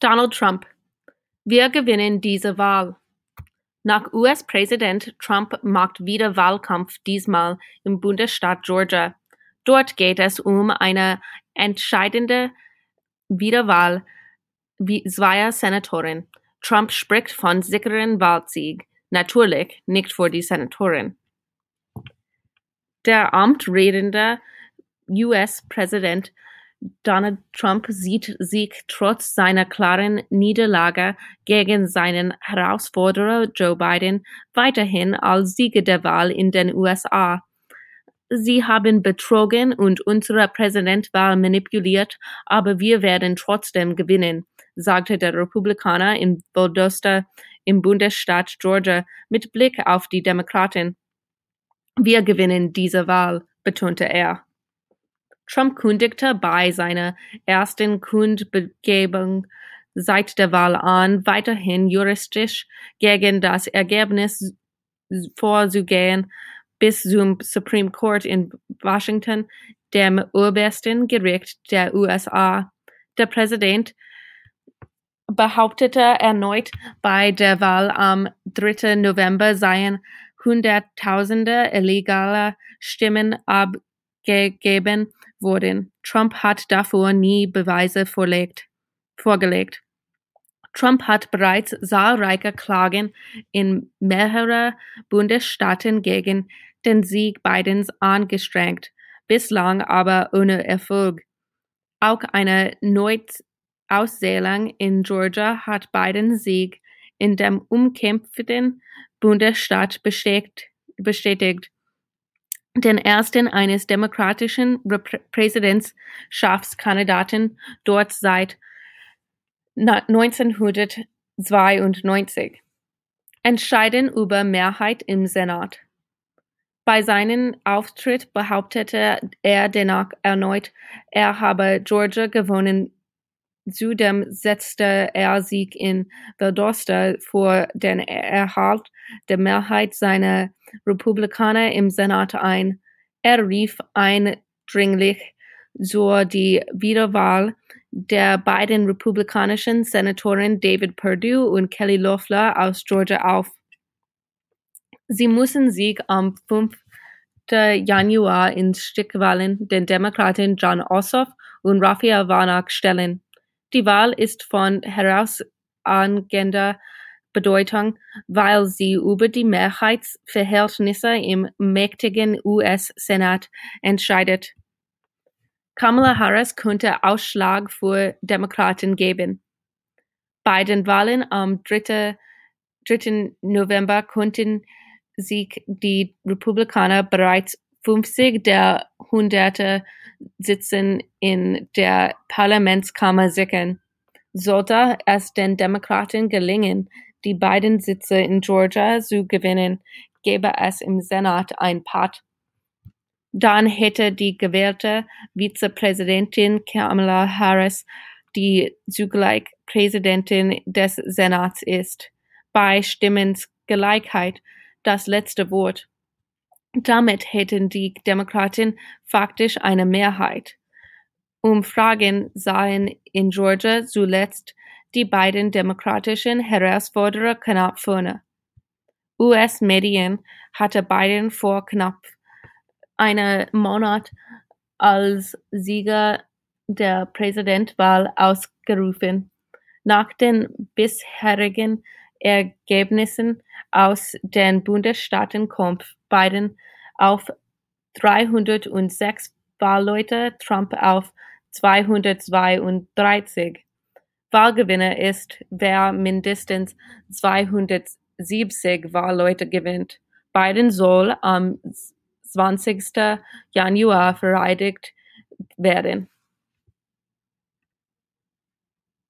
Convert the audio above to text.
Donald Trump: Wir gewinnen diese Wahl. Nach US-Präsident Trump macht wieder Wahlkampf, diesmal im Bundesstaat Georgia. Dort geht es um eine entscheidende Wiederwahl zweier Senatoren. Trump spricht von sicheren Wahlsieg. Natürlich nicht für die Senatoren. Der amtredende US-Präsident Donald Trump sieht sich trotz seiner klaren Niederlage gegen seinen Herausforderer Joe Biden weiterhin als Sieger der Wahl in den USA. Sie haben betrogen und unsere Präsidentwahl manipuliert, aber wir werden trotzdem gewinnen, sagte der Republikaner in Valdosta im Bundesstaat Georgia mit Blick auf die Demokraten. Wir gewinnen diese Wahl, betonte er. Trump kündigte bei seiner ersten Kundgebung seit der Wahl an, weiterhin juristisch gegen das Ergebnis vorzugehen, bis zum Supreme Court in Washington, dem obersten Gericht der USA. Der Präsident behauptete erneut, bei der Wahl am 3. November seien Hunderttausende illegaler Stimmen abgegeben wurden. Trump hat dafür nie Beweise vorlegt, vorgelegt. Trump hat bereits zahlreiche Klagen in mehreren Bundesstaaten gegen den Sieg Bidens angestrengt, bislang aber ohne Erfolg. Auch eine Neuauszählung in Georgia hat Bidens Sieg in dem umkämpften Bundesstaat bestätigt den ersten eines demokratischen Präsidentschaftskandidaten dort seit 1992. Entscheiden über Mehrheit im Senat. Bei seinem Auftritt behauptete er dennoch erneut, er habe Georgia gewonnen. Zudem setzte er sich in Valdosta vor den Erhalt der Mehrheit seiner Republikaner im Senat ein. Er rief eindringlich zur die Wiederwahl der beiden republikanischen Senatoren David Perdue und Kelly Loeffler aus Georgia auf. Sie müssen sich am 5. Januar in Stichwahlen den Demokraten John Ossoff und Raphael Warnock stellen. Die Wahl ist von herausragender Bedeutung, weil sie über die Mehrheitsverhältnisse im mächtigen US-Senat entscheidet. Kamala Harris könnte Ausschlag für Demokraten geben. Bei den Wahlen am 3. 3. November konnten sich die Republikaner bereits 50 der hunderte Sitzen in der Parlamentskammer sichern. Sollte es den Demokraten gelingen, die beiden Sitze in Georgia zu gewinnen, gäbe es im Senat ein Patt. Dann hätte die gewählte Vizepräsidentin Kamala Harris, die zugleich Präsidentin des Senats ist, bei Stimmengleichheit das letzte Wort. Damit hätten die Demokraten faktisch eine Mehrheit. Umfragen sahen in Georgia zuletzt die beiden demokratischen Herausforderer knapp vorne. US-Medien hatte Biden vor knapp einem Monat als Sieger der Präsidentwahl ausgerufen. Nach den bisherigen Ergebnissen aus den Bundesstaaten kommt Biden auf 306 Wahlleute, Trump auf 232. Wahlgewinner ist, wer mindestens 270 Wahlleute gewinnt. Biden soll am 20. Januar vereidigt werden.